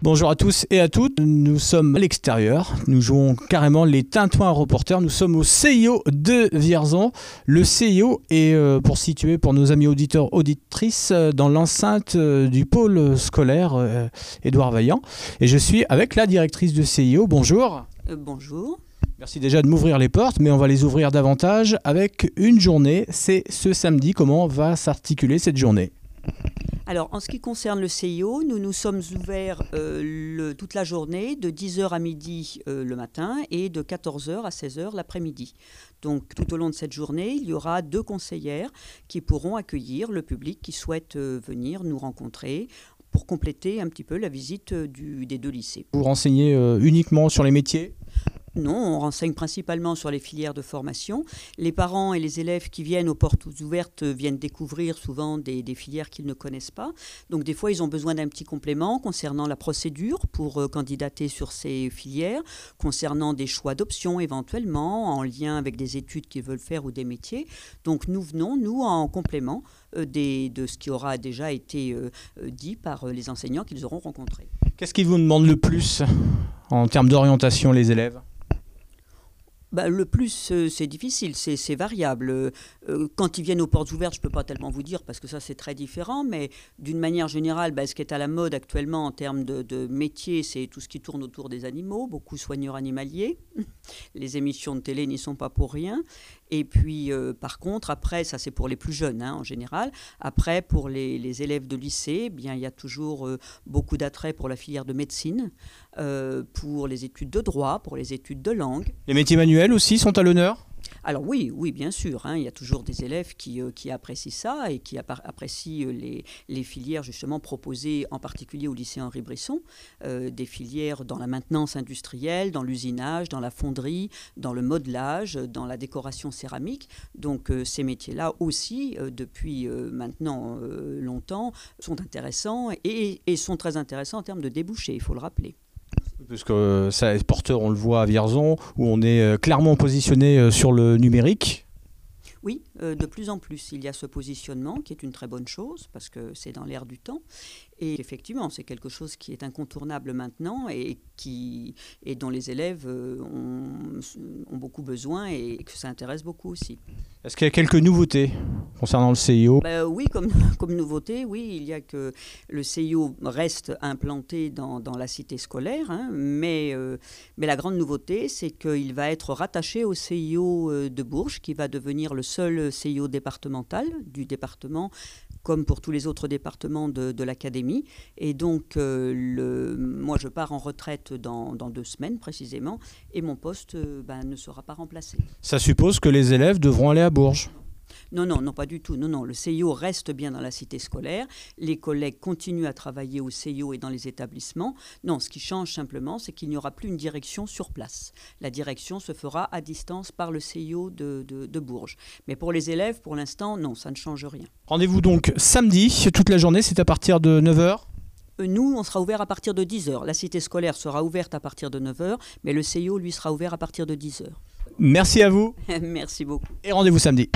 Bonjour à tous et à toutes. Nous sommes à l'extérieur. Nous jouons carrément les Tintouins reporters. Nous sommes au CIO de Vierzon. Le CIO est, euh, pour situer pour nos amis auditeurs auditrices, euh, dans l'enceinte euh, du pôle scolaire euh, Édouard Vaillant. Et je suis avec la directrice de CIO. Bonjour. Euh, bonjour. Merci déjà de m'ouvrir les portes, mais on va les ouvrir davantage avec une journée. C'est ce samedi. Comment va s'articuler cette journée? Alors, en ce qui concerne le CIO, nous nous sommes ouverts euh, toute la journée, de 10h à midi euh, le matin et de 14h à 16h l'après-midi. Donc, tout au long de cette journée, il y aura deux conseillères qui pourront accueillir le public qui souhaite euh, venir nous rencontrer pour compléter un petit peu la visite des deux lycées. Vous renseignez uniquement sur les métiers? Non, on renseigne principalement sur les filières de formation. Les parents et les élèves qui viennent aux portes ouvertes viennent découvrir souvent des, filières qu'ils ne connaissent pas. Donc des fois, ils ont besoin d'un petit complément concernant la procédure pour euh, candidater sur ces filières, concernant des choix d'options éventuellement, en lien avec des études qu'ils veulent faire ou des métiers. Donc nous venons, nous, en complément euh, de ce qui aura déjà été euh, dit par les enseignants qu'ils auront rencontrés. Qu'est-ce qui vous demande le plus en termes d'orientation, les élèves? Bah, le plus, euh, c'est difficile, c'est variable. Euh, quand ils viennent aux portes ouvertes, je ne peux pas tellement vous dire parce que ça, c'est très différent, mais d'une manière générale, bah, ce qui est à la mode actuellement en termes de, métier, c'est tout ce qui tourne autour des animaux, beaucoup soigneurs animaliers. Les émissions de télé n'y sont pas pour rien. Et puis, euh, par contre, après, ça c'est pour les plus jeunes hein, en général. Après, pour les, élèves de lycée, eh bien, il y a toujours beaucoup d'attrait pour la filière de médecine, euh, pour les études de droit, pour les études de langue. Les métiers manuels aussi sont à l'honneur? Alors oui, oui, bien sûr. hein, il y a toujours des élèves qui, euh, qui apprécient ça et qui apprécient euh, les, les filières justement proposées en particulier au lycée Henri Brisson, euh, des filières dans la maintenance industrielle, dans l'usinage, dans la fonderie, dans le modelage, dans la décoration céramique. Donc euh, ces métiers-là aussi, depuis maintenant longtemps, sont intéressants et, et sont très intéressants en termes de débouchés, il faut le rappeler. Parce que euh, ça est porteur, on le voit à Vierzon, où on est euh, clairement positionné euh, sur le numérique. Oui, de plus en plus, il y a ce positionnement qui est une très bonne chose parce que c'est dans l'air du temps. Et effectivement, c'est quelque chose qui est incontournable maintenant et, qui, et dont les élèves euh, ont, ont beaucoup besoin et que ça intéresse beaucoup aussi. Est-ce qu'il y a quelques nouveautés concernant le CIO Ben oui, comme, comme nouveauté, oui, il y a que le CIO reste implanté dans, dans la cité scolaire, hein, mais, euh, mais la grande nouveauté, c'est qu'il va être rattaché au CIO euh, de Bourges, qui va devenir le seul CIO départemental du département comme pour tous les autres départements de, l'académie. Et donc, euh, moi, je pars en retraite dans, dans deux semaines précisément, et mon poste euh, ben, ne sera pas remplacé. Ça suppose que les élèves devront aller à Bourges. Non, non, non, pas du tout. Non, non, le CIO reste bien dans la cité scolaire. Les collègues continuent à travailler au CIO et dans les établissements. Non, ce qui change simplement, c'est qu'il n'y aura plus une direction sur place. La direction se fera à distance par le CIO de, de- de Bourges. Mais pour les élèves, pour l'instant, non, ça ne change rien. Rendez-vous donc samedi, toute la journée, c'est à partir de 9h. Euh, Nous, on sera ouvert à partir de 10h. La cité scolaire sera ouverte à partir de 9h, mais le CIO, lui, sera ouvert à partir de 10h. Merci à vous Merci beaucoup. et rendez-vous samedi.